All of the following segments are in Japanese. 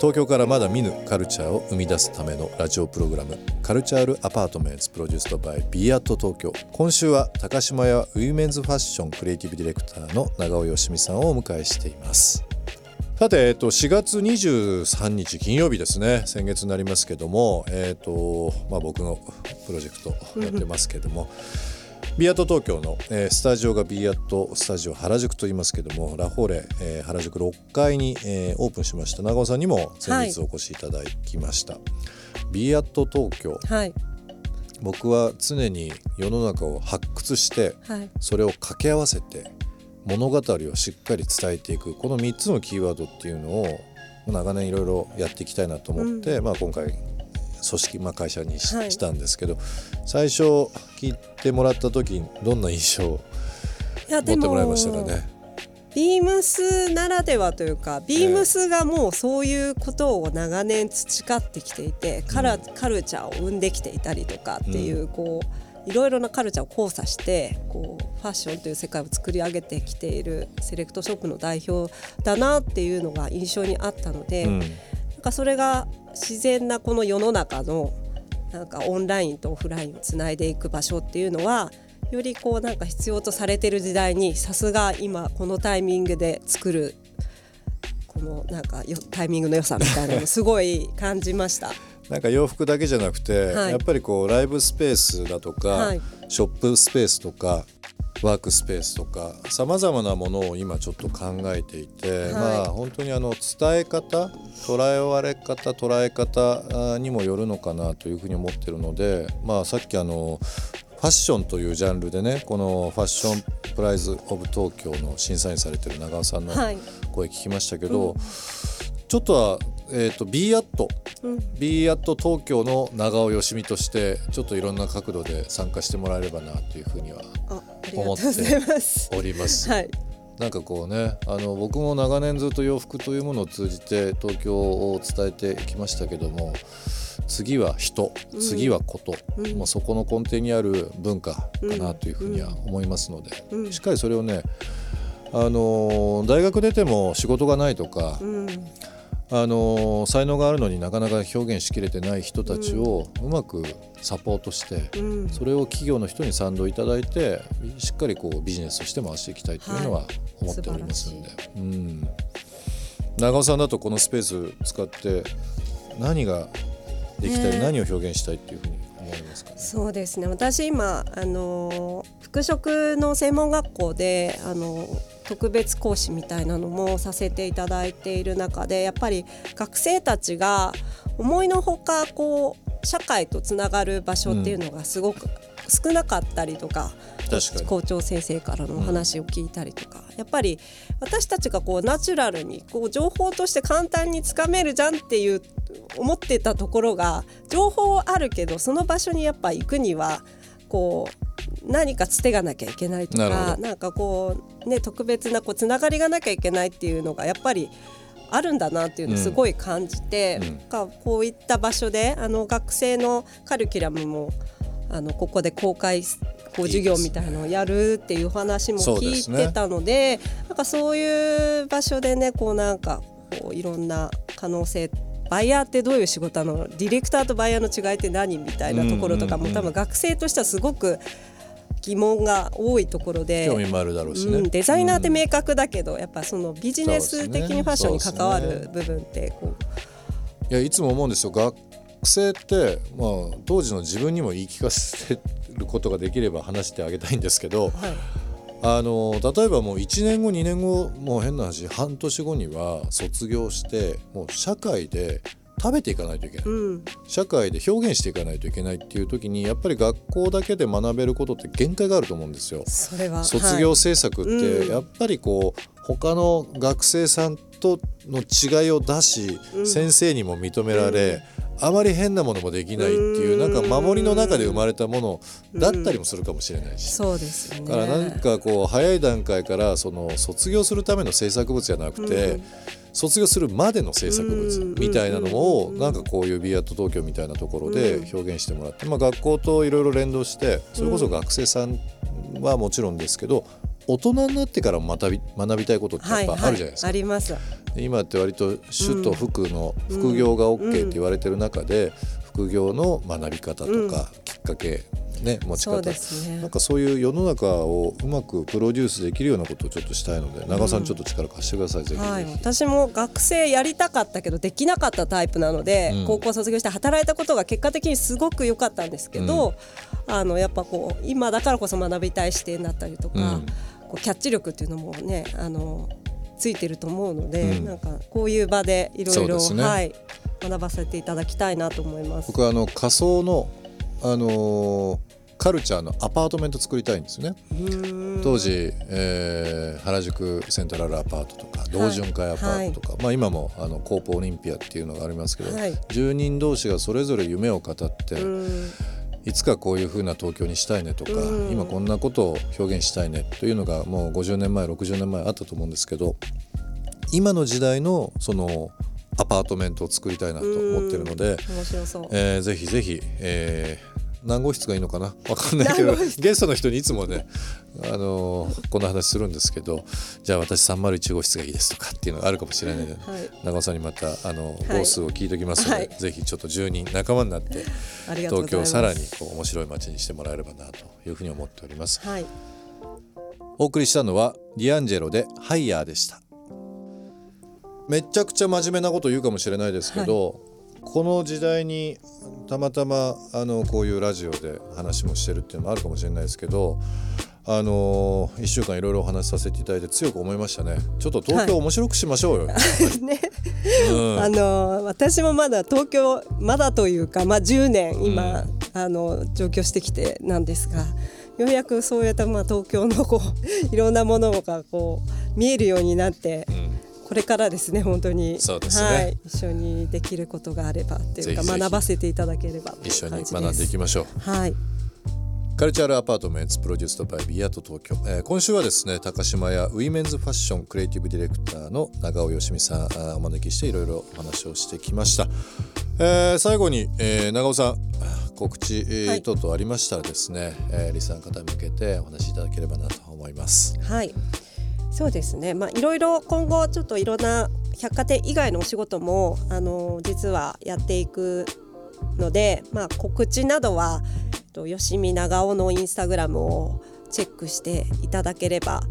東京からまだ見ぬカルチャーを生み出すためのラジオプログラムカルチャールアパートメントプロデュースドバイ b アート東京。今週は高島屋ウィメンズファッションクリエイティブディレクターの長尾よしみさんをお迎えしています。さて、えっと、4月23日金曜日ですね。先月になりますけども、えっとまあ、僕のプロジェクトやってますけども。ビアット東京の、えースタジオが BE AT STUDIO 原宿と言いますけどもラフォーレ、えー原宿6階に、えーオープンしました。長尾さんにも先日お越しいただきました、ビアット東京。はい。僕は常に世の中を発掘してはい。それを掛け合わせて物語をしっかり伝えていく。この3つのキーワードっていうのを長年いろいろやっていきたいなと思って、まあ、今回組織、まあ、会社にし,、はい。たんですけど最初聞いてもらった時どんな印象を持ってもらいましたかね？ビームスならではというかビームスがもうそういうことを長年培ってきていてカラカルチャーを生んできていたりとかっていうこういろいろなカルチャーを交差してこうファッションという世界を作り上げてきているセレクトショップの代表だなっていうのが印象にあったので、うんなんかそれが自然なこの世の中のなんかオンラインとオフラインをつないでいく場所っていうのはよりこうなんか必要とされてる時代にさすが今このタイミングで作るこのなんかよタイミングの良さみたいなのをすごい感じました。なんか洋服だけじゃなくて、はいやっぱりこうライブスペースだとか、はいショップスペースとかワークスペースとかさまざまなものを今ちょっと考えていて、い。まあ本当にあの伝え方捉えられ方捉え方あにもよるのかなというふうに思ってるので、まあ、さっきあのファッションというジャンルでねこのファッションプライズ・オブ・東京の審査員されてる長尾さんのはい。声聞きましたけど、ちょっとは、えー、と b アット。うん。b アット東京の長尾よしみとしてちょっといろんな角度で参加してもらえればなというふうにはあありがとうございます。おります。はい。なんかこうねあの僕も長年ずっと洋服というものを通じて東京を伝えてきましたけども次は人次はこと、うん。まあ、そこの根底にある文化かなというふうには思いますので、うん。しっかりそれをねあの大学出ても仕事がないとか、うんあの才能があるのになかなか表現しきれてない人たちをうまくサポートして、うん。それを企業の人に賛同いただいてしっかりこうビジネスとして回していきたいというのは思っておりますんで、うん、長尾さんだとこのスペース使って何ができたり、ね何を表現したいっていうふうに思いますか？ね。そうですね。私今あの服飾の専門学校であの特別講師みたいなのもさせていただいている中でやっぱり学生たちが思いのほかこう社会とつながる場所っていうのがすごく少なかったりとか、校長先生からのお話を聞いたりとか、やっぱり私たちがこうナチュラルにこう情報として簡単につかめるじゃんっていう思ってたところが情報あるけどその場所にやっぱ行くにはこう何かつてがなきゃいけないとかなんかこうね特別なこうつながりがなきゃいけないっていうのがやっぱりあるんだなっていうのをすごい感じて、うん。こういった場所であの学生のカリキュラムもあのここで公開こう授業みたいなのをやるっていう話も聞いてたのでなんかそういう場所でねこうなんかこういろんな可能性バイヤーってどういう仕事なの？ディレクターとバイヤーの違いって何みたいなところとかも、うんうんうん多分学生としてはすごく疑問が多いところで。興味もあるだろうしね、うん、デザイナーってうん明確だけど、やっぱそのビジネス的にファッションに関わる部分ってこいやいつも思うんですよ。学生って、まあ、当時の自分にも言い聞かせることができれば話してあげたいんですけどう、はい、あの例えばもう1年後2年後もう変な話半年後には卒業してもう社会で食べていかないといけない、うん、社会で表現していかないといけないっていう時にやっぱり学校だけで学べることって限界があると思うんですよ。それは卒業制作っうん。てやっぱりこう他の学生さんとの違いを出し、うん。先生にも認められ、あまり変なものもできないっていうなんか守りの中で生まれたものだったりもするかもしれないし、そうですよね。だからなんかこう早い段階からその卒業するための制作物じゃなくて、卒業するまでの制作物みたいなのをなんかこういう b アット東京みたいなところで表現してもらって、まあ、学校といろいろ連動してそれこそ学生さんはもちろんですけど大人になってからも学び学びたいことってやっぱあるじゃないですか。あります。今って割と主と副の副業が OK って言われてる中で、副業の学び方とかきっかけ、ね、持ち方、ね。なんかそういう世の中をうまくプロデュースできるようなことをちょっとしたいので長尾さんちょっと力貸してください、ぜひぜひ。はい、私も学生やりたかったけどできなかったタイプなので、うん。高校卒業して働いたことが結果的にすごく良かったんですけど、あのやっぱこう今だからこそ学びたい視点だったりとか、うんこうキャッチ力っていうのもねあのついてると思うので、うん。なんかこういう場でいろいろ学ばせていただきたいなと思います。僕はあの仮想の、あのーカルチャーのアパートメント作りたいんですよね当時、えー原宿セントラルアパートとか同潤会アパートとか、まあ、今もあのコープオリンピアっていうのがありますけど、はい。住人同士がそれぞれ夢を語って、うんいつかこういう風な東京にしたいねとか、うん今こんなことを表現したいねというのがもう50年前60年前あったと思うんですけど今の時代のそのアパートメントを作りたいなと思ってるので。えーぜひぜひ、えー何号室がいいのかな？わかんないけどゲストの人にいつもね、あのーこんな話するんですけどじゃあ私301号室がいいですとかっていうのがあるかもしれないので、はい。長尾さんにまたあのはい。号数を聞いておきますので、はい。ぜひちょっと10人仲間になってありがとうご東ざいます。京をさらにこう面白い街にしてもらえればなというふうに思っております。はい。お送りしたのはディアンジェロでハイヤーでした。めちゃくちゃ真面目なこと言うかもしれないですけど、この時代にたまたまあのこういうラジオで話もしてるっていうのもあるかもしれないですけどあの1週間いろいろお話しさせていただいて強く思いましたね。ちょっと東京面白くしましょうよ、ね。うん。あの私もまだ東京まだというか、まあ、10年今、あの上京してきてなんですがようやくそうやって、まあ、東京のこういろんなものがこう見えるようになって、んこれからですね本当に。そうですね。はい、一緒にできることがあればっていうか学ばせていただければ一緒に学んでいきましょう。はい。 Cultural Apartment produced by BE AT TOKYO、えー今週はですね高島屋ウィメンズファッションクリエイティブディレクターの長尾よしみさんお招きしていろいろお話をしてきました、えー最後に、えー長尾さん告知、等々ありましたらですね、えーリスナーの方に向けてお話しいただければなと思います。はい。そうですね。まあいろいろ今後ちょっといろんな百貨店以外のお仕事もあの実はやっていくので、まあ告知などはえっと吉見長尾のインスタグラムをチェックしていただければ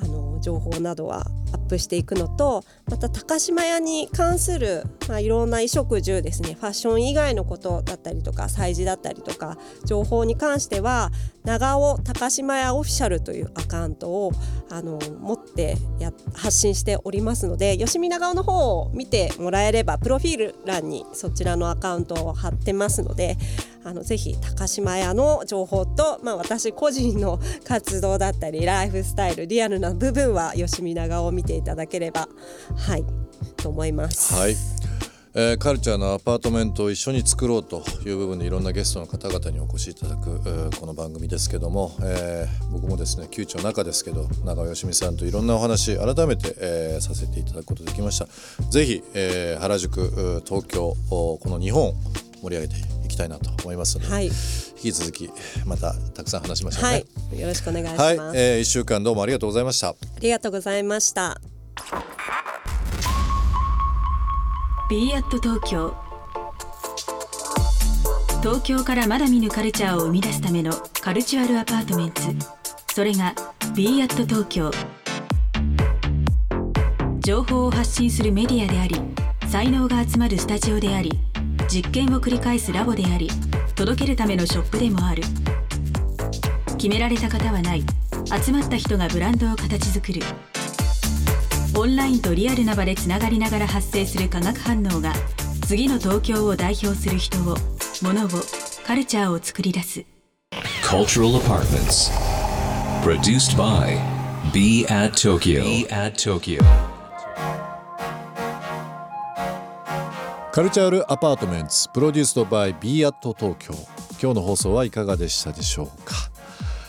あの情報などはアップしていくのとまた高島屋に関する、まあ、いろんな衣食住ですねファッション以外のことだったりとか催事だったりとか情報に関しては長尾高島屋オフィシャルというアカウントをあの持ってや発信しておりますので吉見長尾の方を見てもらえればプロフィール欄にそちらのアカウントを貼ってますのであのぜひ高島屋の情報と、まあ、私個人の活動だったりライフスタイルリアルな部分は吉見長尾を見ていただければはいと思います。はい、えーカルチャーのアパートメントを一緒に作ろうという部分でいろんなゲストの方々にお越しいただく、えーこの番組ですけども、えー僕もですね旧知の中ですけど長尾よしみさんといろんなお話改めて、えーさせていただくことできました。ぜひ、えー原宿東京おこの日本を盛り上げていきたいなと思いますので、はい、引き続きまたたくさん話しましょうね。はい、よろしくお願いします。はい、えー、1週間どうもありがとうございました。ありがとうございました。B アット東京東京からまだ見ぬカルチャーを生み出すためのカルチュアルアパートメントそれが b アット東京情報を発信するメディアであり才能が集まるスタジオであり実験を繰り返すラボであり届けるためのショップでもある。決められた方はない。集まった人がブランドを形作る。オンラインとリアルな場でつながりながら発生する化学反応が次の東京を代表する人を物をカルチャーを作り出す Cultural Apartments. Produced by Be at Tokyo. Be at Tokyo. カルチャールアパートメンツプロデュースドバイ b アット東京今日の放送はいかがでしたでしょうか、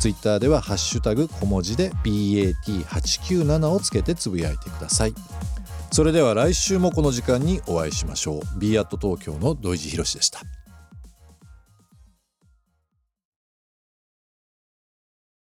ツイッターではハッシュタグ小文字で bat897 をつけてつぶやいてください。それでは来週もこの時間にお会いしましょう。B アット東京の土井地博でした。